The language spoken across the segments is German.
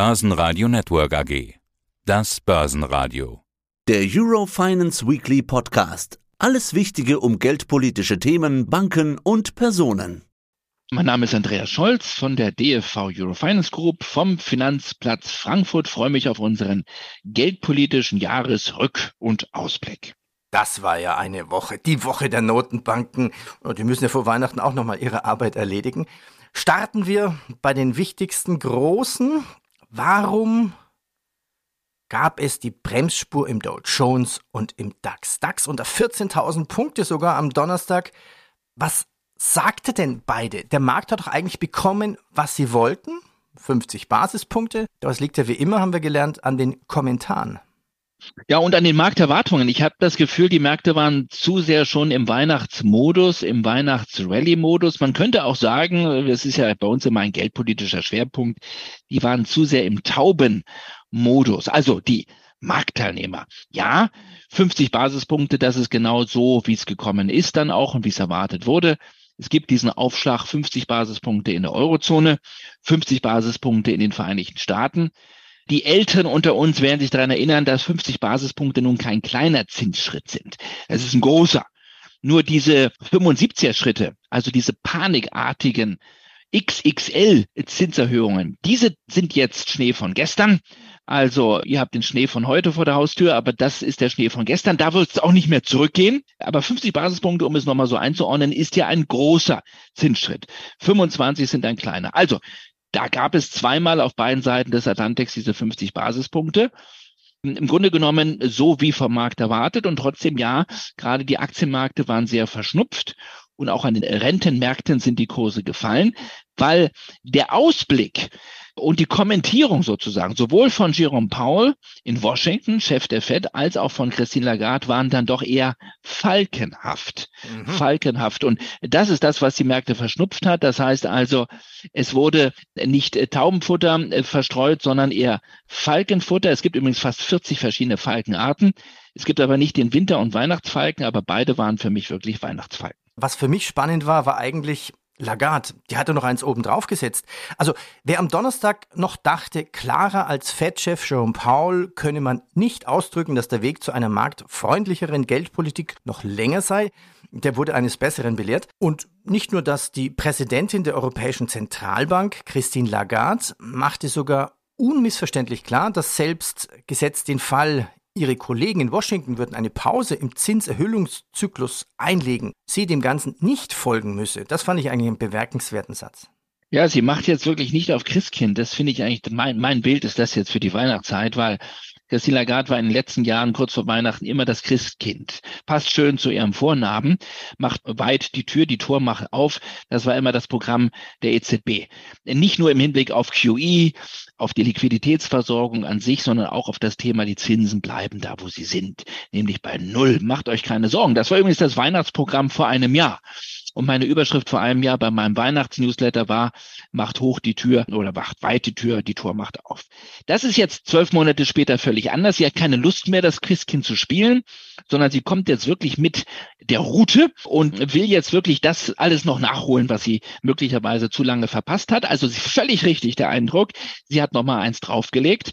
Börsenradio Network AG. Das Börsenradio. Der Eurofinance Weekly Podcast. Alles Wichtige um geldpolitische Themen, Banken und Personen. Mein Name ist Andreas Scholz von der DFV Eurofinance Group vom Finanzplatz Frankfurt. freue mich auf unseren geldpolitischen Jahresrück- und Ausblick. Das war ja eine Woche, die Woche der Notenbanken. Und die müssen ja vor Weihnachten auch nochmal ihre Arbeit erledigen. Starten wir bei den wichtigsten großen. Warum gab es die Bremsspur im Dow Jones und im DAX? DAX unter 14.000 Punkte sogar am Donnerstag. Was sagte denn beide? Der Markt hat doch eigentlich bekommen, was sie wollten. 50 Basispunkte. Das liegt ja wie immer, haben wir gelernt, an den Kommentaren. Ja, und an den Markterwartungen. Ich habe das Gefühl, die Märkte waren zu sehr schon im Weihnachtsmodus, im Weihnachts-Rally-Modus. Man könnte auch sagen, das ist ja bei uns immer ein geldpolitischer Schwerpunkt, die waren zu sehr im Tauben-Modus. Also die Marktteilnehmer. Ja, 50 Basispunkte, das ist genau so, wie es gekommen ist dann auch und wie es erwartet wurde. Es gibt diesen Aufschlag 50 Basispunkte in der Eurozone, 50 Basispunkte in den Vereinigten Staaten. Die Älteren unter uns werden sich daran erinnern, dass 50 Basispunkte nun kein kleiner Zinsschritt sind. Es ist ein großer. Nur diese 75er Schritte, also diese panikartigen XXL Zinserhöhungen, diese sind jetzt Schnee von gestern. Also ihr habt den Schnee von heute vor der Haustür, aber das ist der Schnee von gestern. Da wird es auch nicht mehr zurückgehen. Aber 50 Basispunkte, um es nochmal so einzuordnen, ist ja ein großer Zinsschritt. 25 sind ein kleiner. Also da gab es zweimal auf beiden Seiten des Atlantiks diese 50 Basispunkte. Im Grunde genommen so wie vom Markt erwartet und trotzdem ja, gerade die Aktienmärkte waren sehr verschnupft und auch an den Rentenmärkten sind die Kurse gefallen, weil der Ausblick und die Kommentierung sozusagen, sowohl von Jerome Powell in Washington, Chef der Fed, als auch von Christine Lagarde waren dann doch eher falkenhaft. Mhm. Falkenhaft. Und das ist das, was die Märkte verschnupft hat. Das heißt also, es wurde nicht äh, Taubenfutter äh, verstreut, sondern eher Falkenfutter. Es gibt übrigens fast 40 verschiedene Falkenarten. Es gibt aber nicht den Winter- und Weihnachtsfalken, aber beide waren für mich wirklich Weihnachtsfalken. Was für mich spannend war, war eigentlich, Lagarde, die hatte noch eins oben drauf gesetzt. Also, wer am Donnerstag noch dachte, klarer als Fed-Chef Jerome Powell könne man nicht ausdrücken, dass der Weg zu einer marktfreundlicheren Geldpolitik noch länger sei, der wurde eines Besseren belehrt. Und nicht nur das, die Präsidentin der Europäischen Zentralbank, Christine Lagarde, machte sogar unmissverständlich klar, dass selbst gesetzt den Fall, Ihre Kollegen in Washington würden eine Pause im Zinserhöhungszyklus einlegen, sie dem Ganzen nicht folgen müsse. Das fand ich eigentlich einen bemerkenswerten Satz. Ja, sie macht jetzt wirklich nicht auf Christkind. Das finde ich eigentlich, mein, mein Bild ist das jetzt für die Weihnachtszeit, weil Christine Lagarde war in den letzten Jahren kurz vor Weihnachten immer das Christkind. Passt schön zu ihrem Vornamen, macht weit die Tür, die Tor macht auf. Das war immer das Programm der EZB. Nicht nur im Hinblick auf QE, auf die Liquiditätsversorgung an sich, sondern auch auf das Thema, die Zinsen bleiben da, wo sie sind, nämlich bei Null. Macht euch keine Sorgen. Das war übrigens das Weihnachtsprogramm vor einem Jahr. Und meine Überschrift vor einem Jahr bei meinem Weihnachtsnewsletter war, macht hoch die Tür oder macht weit die Tür, die Tor macht auf. Das ist jetzt zwölf Monate später völlig anders. Sie hat keine Lust mehr, das Christkind zu spielen, sondern sie kommt jetzt wirklich mit der Route und will jetzt wirklich das alles noch nachholen, was sie möglicherweise zu lange verpasst hat. Also völlig richtig der Eindruck. Sie hat noch mal eins draufgelegt.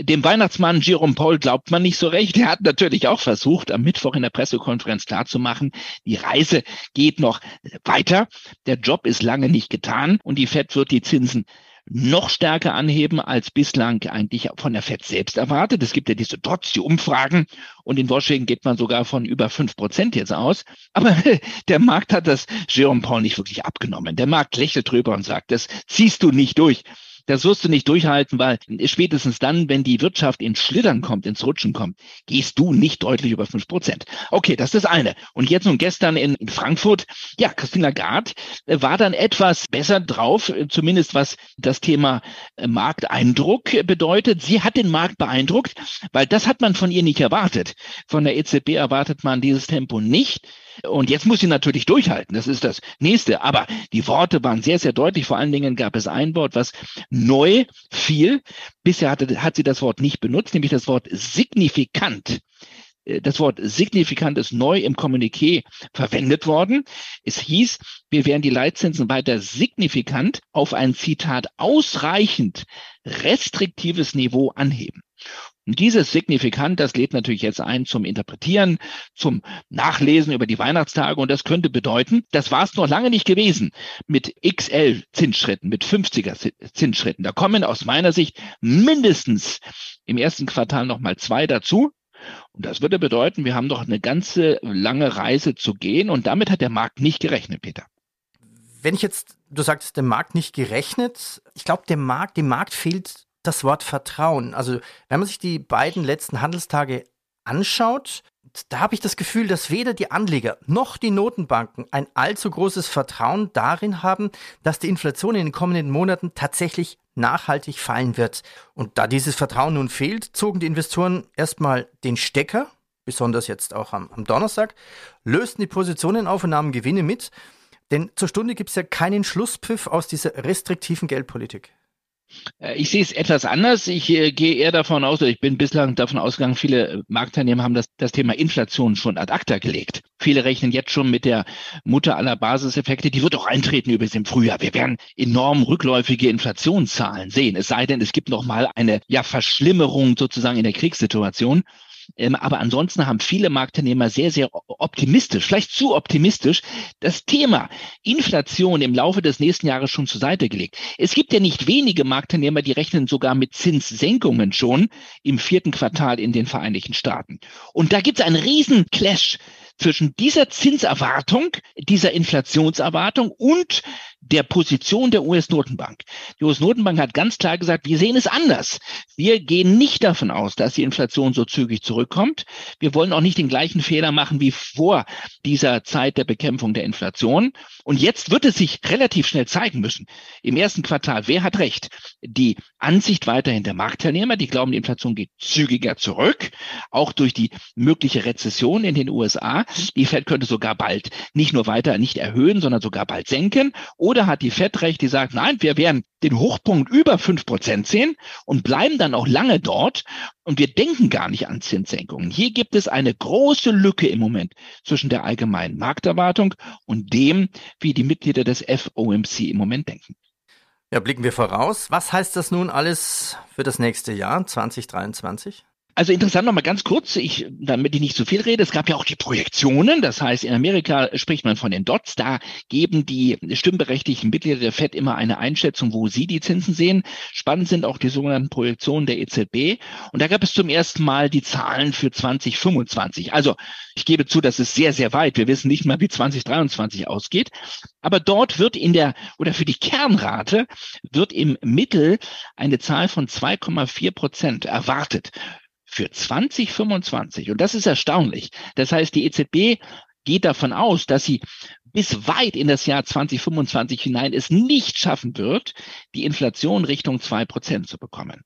Dem Weihnachtsmann Jerome Paul glaubt man nicht so recht. Er hat natürlich auch versucht, am Mittwoch in der Pressekonferenz klarzumachen, die Reise geht noch weiter. Der Job ist lange nicht getan und die Fed wird die Zinsen noch stärker anheben als bislang eigentlich von der FED selbst erwartet. Es gibt ja diese trotz die Umfragen und in Washington geht man sogar von über fünf Prozent jetzt aus. Aber der Markt hat das Jerome Paul nicht wirklich abgenommen. Der Markt lächelt drüber und sagt, das ziehst du nicht durch. Das wirst du nicht durchhalten, weil spätestens dann, wenn die Wirtschaft ins Schlittern kommt, ins Rutschen kommt, gehst du nicht deutlich über fünf Prozent. Okay, das ist das eine. Und jetzt nun gestern in, in Frankfurt, ja, Christine Lagarde äh, war dann etwas besser drauf, äh, zumindest was das Thema äh, Markteindruck bedeutet. Sie hat den Markt beeindruckt, weil das hat man von ihr nicht erwartet. Von der EZB erwartet man dieses Tempo nicht. Und jetzt muss sie natürlich durchhalten. Das ist das nächste. Aber die Worte waren sehr, sehr deutlich. Vor allen Dingen gab es ein Wort, was neu fiel. Bisher hatte, hat sie das Wort nicht benutzt, nämlich das Wort signifikant. äh, das Wort signifikant ist neu im Kommuniqué verwendet worden. Es hieß, wir werden die Leitzinsen weiter signifikant auf ein Zitat ausreichend restriktives Niveau anheben. Und dieses Signifikant, das lädt natürlich jetzt ein zum Interpretieren, zum Nachlesen über die Weihnachtstage. Und das könnte bedeuten, das war es noch lange nicht gewesen mit XL Zinsschritten, mit 50er Zinsschritten. Da kommen aus meiner Sicht mindestens im ersten Quartal nochmal zwei dazu. Und das würde bedeuten, wir haben doch eine ganze lange Reise zu gehen. Und damit hat der Markt nicht gerechnet, Peter. Wenn ich jetzt, du sagst, der Markt nicht gerechnet. Ich glaube, der Markt, dem Markt fehlt das Wort Vertrauen. Also wenn man sich die beiden letzten Handelstage anschaut, da habe ich das Gefühl, dass weder die Anleger noch die Notenbanken ein allzu großes Vertrauen darin haben, dass die Inflation in den kommenden Monaten tatsächlich nachhaltig fallen wird. Und da dieses Vertrauen nun fehlt, zogen die Investoren erstmal den Stecker, besonders jetzt auch am, am Donnerstag, lösten die Positionen auf und nahmen Gewinne mit. Denn zur Stunde gibt es ja keinen Schlusspfiff aus dieser restriktiven Geldpolitik. Äh, ich sehe es etwas anders. Ich äh, gehe eher davon aus, oder ich bin bislang davon ausgegangen, viele äh, Marktteilnehmer haben das, das Thema Inflation schon ad acta gelegt. Viele rechnen jetzt schon mit der Mutter aller Basiseffekte. Die wird auch eintreten übrigens im Frühjahr. Wir werden enorm rückläufige Inflationszahlen sehen. Es sei denn, es gibt noch mal eine ja, Verschlimmerung sozusagen in der Kriegssituation. Ähm, aber ansonsten haben viele Marktteilnehmer sehr, sehr optimistisch, vielleicht zu optimistisch, das Thema Inflation im Laufe des nächsten Jahres schon zur Seite gelegt. Es gibt ja nicht wenige Marktteilnehmer, die rechnen sogar mit Zinssenkungen schon im vierten Quartal in den Vereinigten Staaten. Und da gibt es einen riesen Clash zwischen dieser Zinserwartung, dieser Inflationserwartung und der Position der US-Notenbank. Die US-Notenbank hat ganz klar gesagt, wir sehen es anders. Wir gehen nicht davon aus, dass die Inflation so zügig zurückkommt. Wir wollen auch nicht den gleichen Fehler machen wie vor dieser Zeit der Bekämpfung der Inflation. Und jetzt wird es sich relativ schnell zeigen müssen. Im ersten Quartal, wer hat recht? Die Ansicht weiterhin der Marktteilnehmer, die glauben, die Inflation geht zügiger zurück, auch durch die mögliche Rezession in den USA. Die Fed könnte sogar bald nicht nur weiter nicht erhöhen, sondern sogar bald senken. Oder hat die Fed recht, die sagt, nein, wir werden den Hochpunkt über fünf Prozent sehen und bleiben dann auch lange dort. Und wir denken gar nicht an Zinssenkungen. Hier gibt es eine große Lücke im Moment zwischen der allgemeinen Markterwartung und dem, wie die Mitglieder des FOMC im Moment denken. Ja, blicken wir voraus. Was heißt das nun alles für das nächste Jahr 2023? Also interessant nochmal ganz kurz, ich, damit ich nicht zu viel rede, es gab ja auch die Projektionen, das heißt in Amerika spricht man von den Dots, da geben die stimmberechtigten Mitglieder der FED immer eine Einschätzung, wo sie die Zinsen sehen. Spannend sind auch die sogenannten Projektionen der EZB und da gab es zum ersten Mal die Zahlen für 2025. Also ich gebe zu, das ist sehr, sehr weit. Wir wissen nicht mal, wie 2023 ausgeht, aber dort wird in der, oder für die Kernrate wird im Mittel eine Zahl von 2,4 Prozent erwartet für 2025. Und das ist erstaunlich. Das heißt, die EZB geht davon aus, dass sie bis weit in das Jahr 2025 hinein es nicht schaffen wird, die Inflation Richtung zwei Prozent zu bekommen.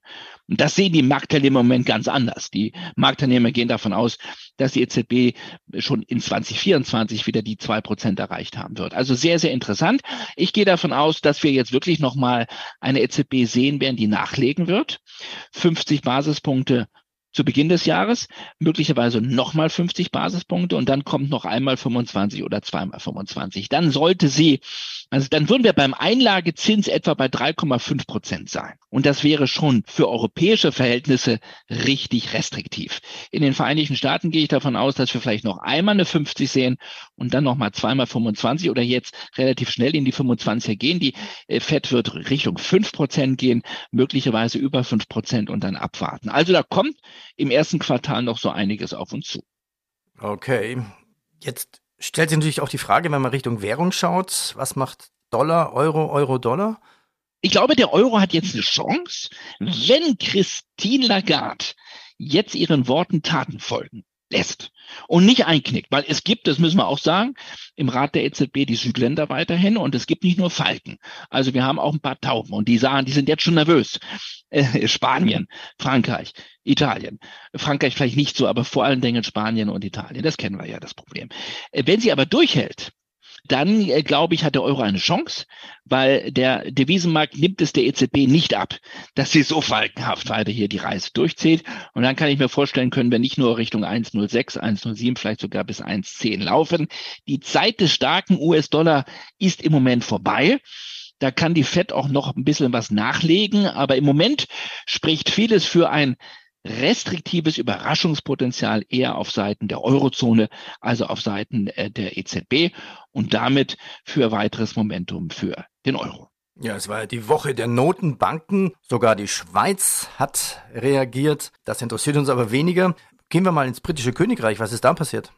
Und das sehen die Marktteilnehmer im Moment ganz anders. Die Marktteilnehmer gehen davon aus, dass die EZB schon in 2024 wieder die zwei Prozent erreicht haben wird. Also sehr, sehr interessant. Ich gehe davon aus, dass wir jetzt wirklich nochmal eine EZB sehen werden, die nachlegen wird. 50 Basispunkte zu Beginn des Jahres, möglicherweise nochmal 50 Basispunkte und dann kommt noch einmal 25 oder zweimal 25. Dann sollte sie, also dann würden wir beim Einlagezins etwa bei 3,5 Prozent sein. Und das wäre schon für europäische Verhältnisse richtig restriktiv. In den Vereinigten Staaten gehe ich davon aus, dass wir vielleicht noch einmal eine 50 sehen und dann nochmal zweimal 25 oder jetzt relativ schnell in die 25er gehen. Die äh, FED wird Richtung 5 Prozent gehen, möglicherweise über 5 Prozent und dann abwarten. Also da kommt im ersten Quartal noch so einiges auf uns zu. Okay, jetzt stellt sich natürlich auch die Frage, wenn man Richtung Währung schaut, was macht Dollar, Euro, Euro, Dollar? Ich glaube, der Euro hat jetzt eine Chance, wenn Christine Lagarde jetzt ihren Worten Taten folgen lässt und nicht einknickt, weil es gibt, das müssen wir auch sagen, im Rat der EZB die Südländer weiterhin und es gibt nicht nur Falken. Also wir haben auch ein paar Tauben und die sagen, die sind jetzt schon nervös. Äh, Spanien, Frankreich, Italien. Frankreich vielleicht nicht so, aber vor allen Dingen Spanien und Italien. Das kennen wir ja, das Problem. Äh, wenn sie aber durchhält, dann äh, glaube ich, hat der Euro eine Chance, weil der Devisenmarkt nimmt es der EZB nicht ab, dass sie so falkenhaft weiter hier die Reise durchzieht. Und dann kann ich mir vorstellen, können wir nicht nur Richtung 1,06, 1,07, vielleicht sogar bis 1,10 laufen. Die Zeit des starken US-Dollar ist im Moment vorbei. Da kann die Fed auch noch ein bisschen was nachlegen, aber im Moment spricht vieles für ein restriktives Überraschungspotenzial eher auf Seiten der Eurozone, also auf Seiten äh, der EZB und damit für weiteres Momentum für den Euro. Ja, es war ja die Woche der Notenbanken. Sogar die Schweiz hat reagiert. Das interessiert uns aber weniger. Gehen wir mal ins britische Königreich. Was ist da passiert?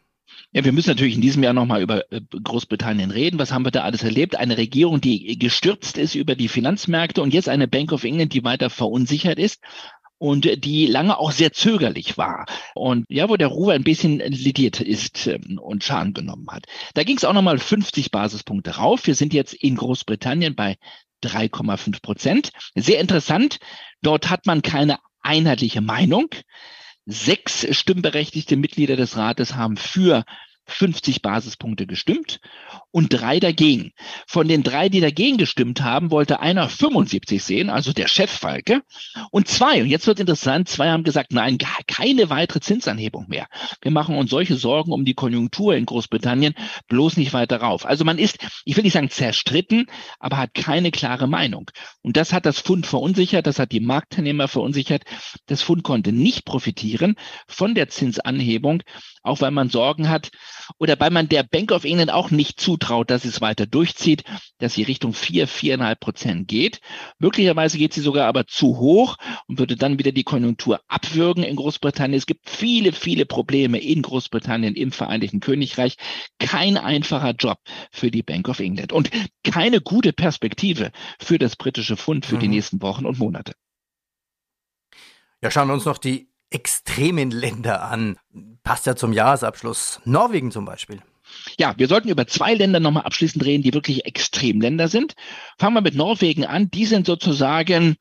Ja, wir müssen natürlich in diesem Jahr nochmal über äh, Großbritannien reden. Was haben wir da alles erlebt? Eine Regierung, die gestürzt ist über die Finanzmärkte und jetzt eine Bank of England, die weiter verunsichert ist und die lange auch sehr zögerlich war und ja, wo der Ruhe ein bisschen lidiert ist ähm, und Schaden genommen hat. Da ging es auch nochmal 50 Basispunkte rauf. Wir sind jetzt in Großbritannien bei 3,5 Prozent. Sehr interessant. Dort hat man keine einheitliche Meinung. Sechs stimmberechtigte Mitglieder des Rates haben für 50 Basispunkte gestimmt und drei dagegen. Von den drei, die dagegen gestimmt haben, wollte einer 75 sehen, also der Chef Falke, und zwei, und jetzt wird interessant, zwei haben gesagt, nein, keine weitere Zinsanhebung mehr. Wir machen uns solche Sorgen um die Konjunktur in Großbritannien bloß nicht weiter rauf. Also man ist, ich will nicht sagen zerstritten, aber hat keine klare Meinung. Und das hat das Fund verunsichert, das hat die Marktteilnehmer verunsichert. Das Fund konnte nicht profitieren von der Zinsanhebung, auch weil man Sorgen hat, oder weil man der Bank of England auch nicht zutraut, dass es weiter durchzieht, dass sie Richtung vier, viereinhalb Prozent geht. Möglicherweise geht sie sogar aber zu hoch und würde dann wieder die Konjunktur abwürgen in Großbritannien. Es gibt viele, viele Probleme in Großbritannien, im Vereinigten Königreich. Kein einfacher Job für die Bank of England und keine gute Perspektive für das britische Pfund für mhm. die nächsten Wochen und Monate. Ja, schauen wir uns noch die extremen Länder an. Passt ja zum Jahresabschluss. Norwegen zum Beispiel. Ja, wir sollten über zwei Länder nochmal abschließend reden, die wirklich Extremländer sind. Fangen wir mit Norwegen an. Die sind sozusagen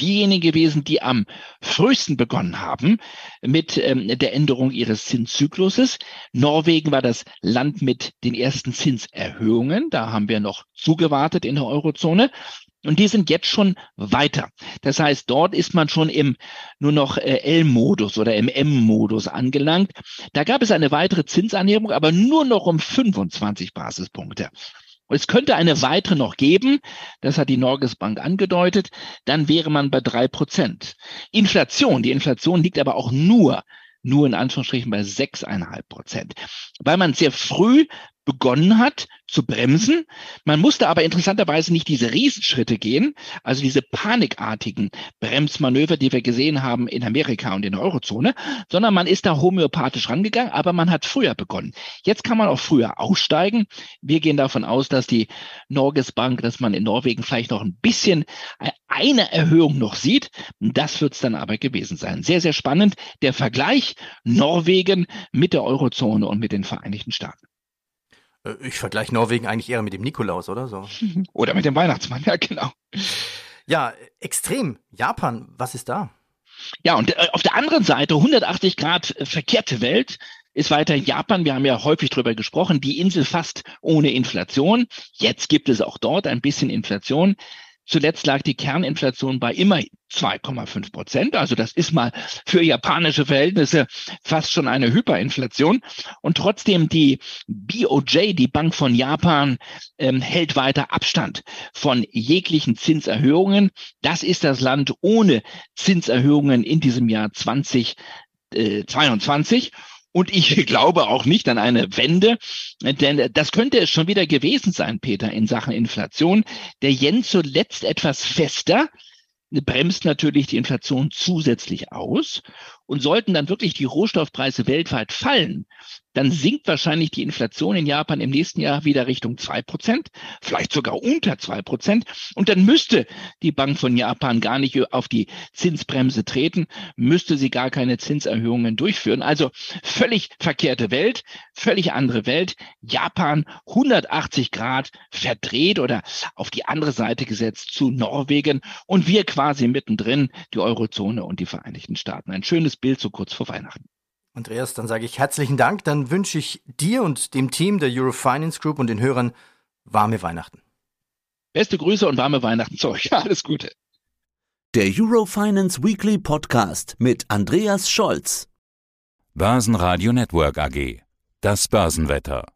diejenigen gewesen, die am frühesten begonnen haben mit ähm, der Änderung ihres Zinszykluses. Norwegen war das Land mit den ersten Zinserhöhungen. Da haben wir noch zugewartet in der Eurozone. Und die sind jetzt schon weiter. Das heißt, dort ist man schon im nur noch äh, L-Modus oder im M-Modus angelangt. Da gab es eine weitere Zinsanhebung, aber nur noch um 25 Basispunkte. Und es könnte eine weitere noch geben, das hat die Norges Bank angedeutet, dann wäre man bei drei Prozent. Inflation, die Inflation liegt aber auch nur nur in Anführungsstrichen bei sechseinhalb Prozent, weil man sehr früh begonnen hat zu bremsen. Man musste aber interessanterweise nicht diese Riesenschritte gehen, also diese panikartigen Bremsmanöver, die wir gesehen haben in Amerika und in der Eurozone, sondern man ist da homöopathisch rangegangen, aber man hat früher begonnen. Jetzt kann man auch früher aussteigen. Wir gehen davon aus, dass die Norges Bank, dass man in Norwegen vielleicht noch ein bisschen eine Erhöhung noch sieht. Das wird es dann aber gewesen sein. Sehr, sehr spannend. Der Vergleich Norwegen mit der Eurozone und mit den Vereinigten Staaten. Äh, ich vergleiche Norwegen eigentlich eher mit dem Nikolaus, oder so? Oder mit dem Weihnachtsmann, ja, genau. Ja, extrem. Japan, was ist da? Ja, und äh, auf der anderen Seite, 180 Grad äh, verkehrte Welt, ist weiter Japan. Wir haben ja häufig drüber gesprochen, die Insel fast ohne Inflation. Jetzt gibt es auch dort ein bisschen Inflation. Zuletzt lag die Kerninflation bei immer 2,5 Prozent. Also das ist mal für japanische Verhältnisse fast schon eine Hyperinflation. Und trotzdem die BOJ, die Bank von Japan, ähm, hält weiter Abstand von jeglichen Zinserhöhungen. Das ist das Land ohne Zinserhöhungen in diesem Jahr 2022. Und ich glaube auch nicht an eine Wende, denn das könnte es schon wieder gewesen sein, Peter, in Sachen Inflation. Der Yen zuletzt etwas fester, bremst natürlich die Inflation zusätzlich aus. Und sollten dann wirklich die Rohstoffpreise weltweit fallen, dann sinkt wahrscheinlich die Inflation in Japan im nächsten Jahr wieder Richtung zwei Prozent, vielleicht sogar unter zwei Prozent. Und dann müsste die Bank von Japan gar nicht auf die Zinsbremse treten, müsste sie gar keine Zinserhöhungen durchführen. Also völlig verkehrte Welt, völlig andere Welt. Japan 180 Grad verdreht oder auf die andere Seite gesetzt zu Norwegen und wir quasi mittendrin, die Eurozone und die Vereinigten Staaten. Ein schönes Bild so kurz vor Weihnachten. Andreas, dann sage ich herzlichen Dank. Dann wünsche ich dir und dem Team der Eurofinance Group und den Hörern warme Weihnachten. Beste Grüße und warme Weihnachten zu euch. Alles Gute. Der Eurofinance Weekly Podcast mit Andreas Scholz. Börsenradio Network AG. Das Börsenwetter.